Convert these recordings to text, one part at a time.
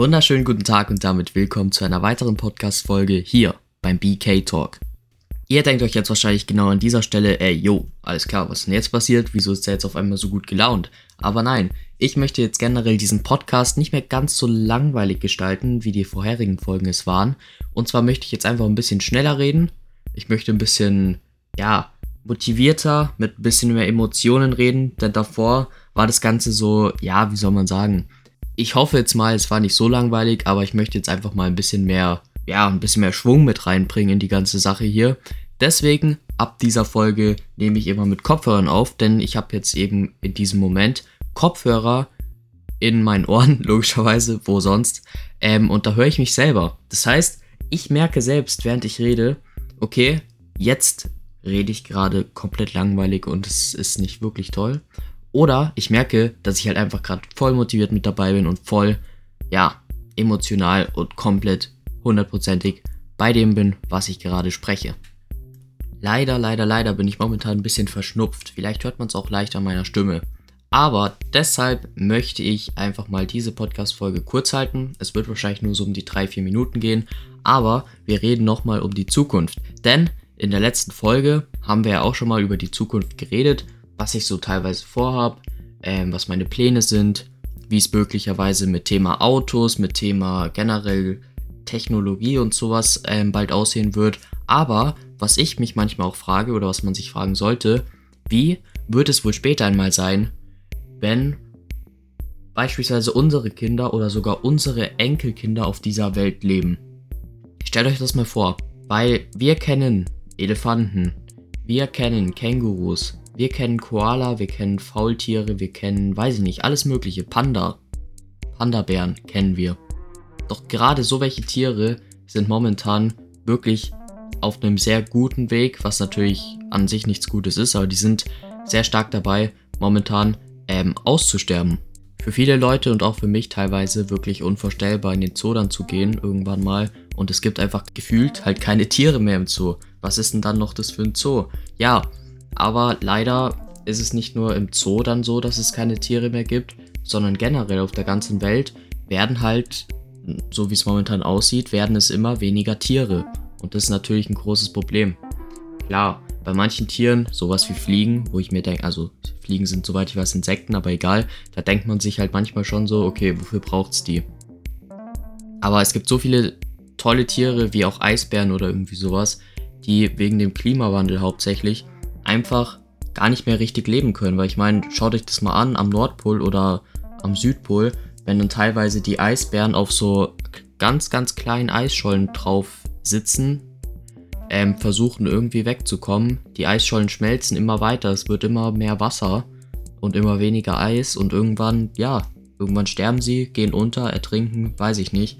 Wunderschönen guten Tag und damit willkommen zu einer weiteren Podcast-Folge hier beim BK Talk. Ihr denkt euch jetzt wahrscheinlich genau an dieser Stelle, ey, yo, alles klar, was ist denn jetzt passiert? Wieso ist der jetzt auf einmal so gut gelaunt? Aber nein, ich möchte jetzt generell diesen Podcast nicht mehr ganz so langweilig gestalten, wie die vorherigen Folgen es waren. Und zwar möchte ich jetzt einfach ein bisschen schneller reden. Ich möchte ein bisschen, ja, motivierter, mit ein bisschen mehr Emotionen reden, denn davor war das Ganze so, ja, wie soll man sagen, ich hoffe jetzt mal, es war nicht so langweilig, aber ich möchte jetzt einfach mal ein bisschen mehr, ja, ein bisschen mehr Schwung mit reinbringen in die ganze Sache hier. Deswegen, ab dieser Folge nehme ich immer mit Kopfhörern auf, denn ich habe jetzt eben in diesem Moment Kopfhörer in meinen Ohren, logischerweise, wo sonst. Ähm, und da höre ich mich selber. Das heißt, ich merke selbst, während ich rede, okay, jetzt rede ich gerade komplett langweilig und es ist nicht wirklich toll. Oder ich merke, dass ich halt einfach gerade voll motiviert mit dabei bin und voll, ja, emotional und komplett hundertprozentig bei dem bin, was ich gerade spreche. Leider, leider, leider bin ich momentan ein bisschen verschnupft. Vielleicht hört man es auch leicht an meiner Stimme. Aber deshalb möchte ich einfach mal diese Podcast-Folge kurz halten. Es wird wahrscheinlich nur so um die 3-4 Minuten gehen. Aber wir reden nochmal um die Zukunft. Denn in der letzten Folge haben wir ja auch schon mal über die Zukunft geredet was ich so teilweise vorhabe, ähm, was meine Pläne sind, wie es möglicherweise mit Thema Autos, mit Thema generell Technologie und sowas ähm, bald aussehen wird. Aber was ich mich manchmal auch frage oder was man sich fragen sollte, wie wird es wohl später einmal sein, wenn beispielsweise unsere Kinder oder sogar unsere Enkelkinder auf dieser Welt leben? Stellt euch das mal vor, weil wir kennen Elefanten, wir kennen Kängurus, wir kennen Koala, wir kennen Faultiere, wir kennen, weiß ich nicht, alles mögliche. Panda. Panda-Bären kennen wir. Doch gerade so welche Tiere sind momentan wirklich auf einem sehr guten Weg, was natürlich an sich nichts Gutes ist, aber die sind sehr stark dabei, momentan ähm, auszusterben. Für viele Leute und auch für mich teilweise wirklich unvorstellbar, in den Zoo dann zu gehen, irgendwann mal. Und es gibt einfach gefühlt halt keine Tiere mehr im Zoo. Was ist denn dann noch das für ein Zoo? Ja, aber leider ist es nicht nur im Zoo dann so, dass es keine Tiere mehr gibt, sondern generell auf der ganzen Welt werden halt, so wie es momentan aussieht, werden es immer weniger Tiere. Und das ist natürlich ein großes Problem. Klar, bei manchen Tieren, sowas wie Fliegen, wo ich mir denke, also Fliegen sind soweit ich weiß Insekten, aber egal, da denkt man sich halt manchmal schon so, okay, wofür braucht es die? Aber es gibt so viele tolle Tiere wie auch Eisbären oder irgendwie sowas, die wegen dem Klimawandel hauptsächlich einfach gar nicht mehr richtig leben können. Weil ich meine, schaut euch das mal an, am Nordpol oder am Südpol, wenn dann teilweise die Eisbären auf so ganz, ganz kleinen Eisschollen drauf sitzen, ähm, versuchen irgendwie wegzukommen. Die Eisschollen schmelzen immer weiter, es wird immer mehr Wasser und immer weniger Eis und irgendwann, ja, irgendwann sterben sie, gehen unter, ertrinken, weiß ich nicht.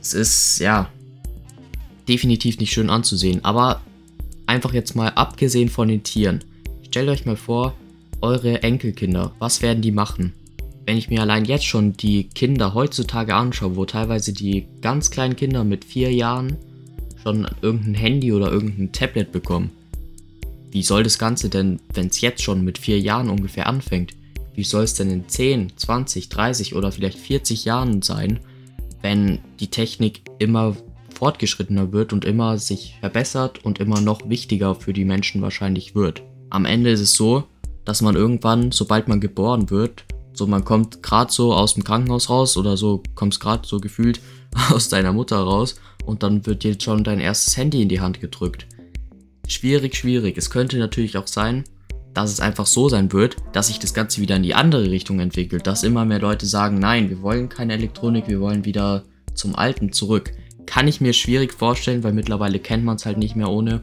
Es ist, ja, definitiv nicht schön anzusehen, aber einfach jetzt mal abgesehen von den Tieren. Stellt euch mal vor, eure Enkelkinder, was werden die machen? Wenn ich mir allein jetzt schon die Kinder heutzutage anschaue, wo teilweise die ganz kleinen Kinder mit vier Jahren schon irgendein Handy oder irgendein Tablet bekommen. Wie soll das Ganze denn, wenn es jetzt schon mit vier Jahren ungefähr anfängt, wie soll es denn in 10, 20, 30 oder vielleicht 40 Jahren sein, wenn die Technik immer fortgeschrittener wird und immer sich verbessert und immer noch wichtiger für die Menschen wahrscheinlich wird. Am Ende ist es so, dass man irgendwann, sobald man geboren wird, so man kommt gerade so aus dem Krankenhaus raus oder so, kommst gerade so gefühlt aus deiner Mutter raus und dann wird dir schon dein erstes Handy in die Hand gedrückt. Schwierig, schwierig. Es könnte natürlich auch sein, dass es einfach so sein wird, dass sich das Ganze wieder in die andere Richtung entwickelt, dass immer mehr Leute sagen, nein, wir wollen keine Elektronik, wir wollen wieder zum Alten zurück. Kann ich mir schwierig vorstellen, weil mittlerweile kennt man es halt nicht mehr ohne.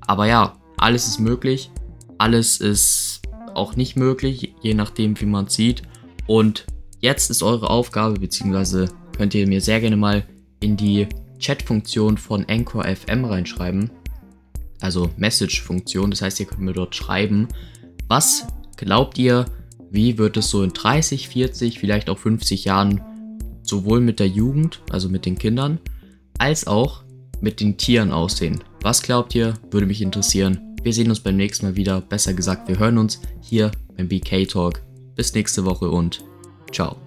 Aber ja, alles ist möglich. Alles ist auch nicht möglich, je nachdem, wie man es sieht. Und jetzt ist eure Aufgabe, beziehungsweise könnt ihr mir sehr gerne mal in die Chat-Funktion von Anchor FM reinschreiben. Also Message-Funktion. Das heißt, ihr könnt mir dort schreiben, was glaubt ihr, wie wird es so in 30, 40, vielleicht auch 50 Jahren sowohl mit der Jugend, also mit den Kindern, als auch mit den Tieren aussehen. Was glaubt ihr? Würde mich interessieren. Wir sehen uns beim nächsten Mal wieder. Besser gesagt, wir hören uns hier beim BK Talk. Bis nächste Woche und ciao.